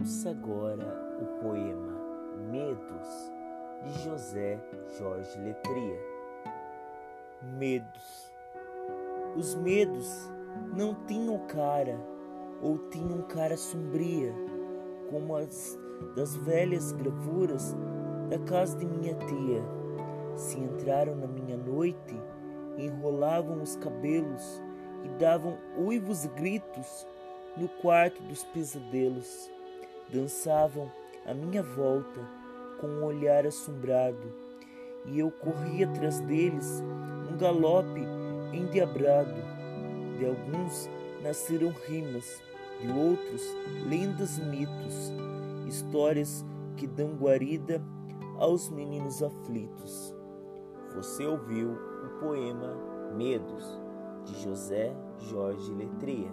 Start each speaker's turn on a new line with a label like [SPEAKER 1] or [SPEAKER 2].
[SPEAKER 1] Ouça agora o poema Medos de José Jorge Letria. Medos. Os medos não tinham cara ou tinham cara sombria, como as das velhas gravuras da casa de minha tia. Se entraram na minha noite, enrolavam os cabelos e davam uivos gritos no quarto dos pesadelos dançavam à minha volta com um olhar assombrado, e eu corria atrás deles um galope endiabrado. De alguns nasceram rimas, de outros lendas mitos, histórias que dão guarida aos meninos aflitos. Você ouviu o poema Medos, de José Jorge Letria.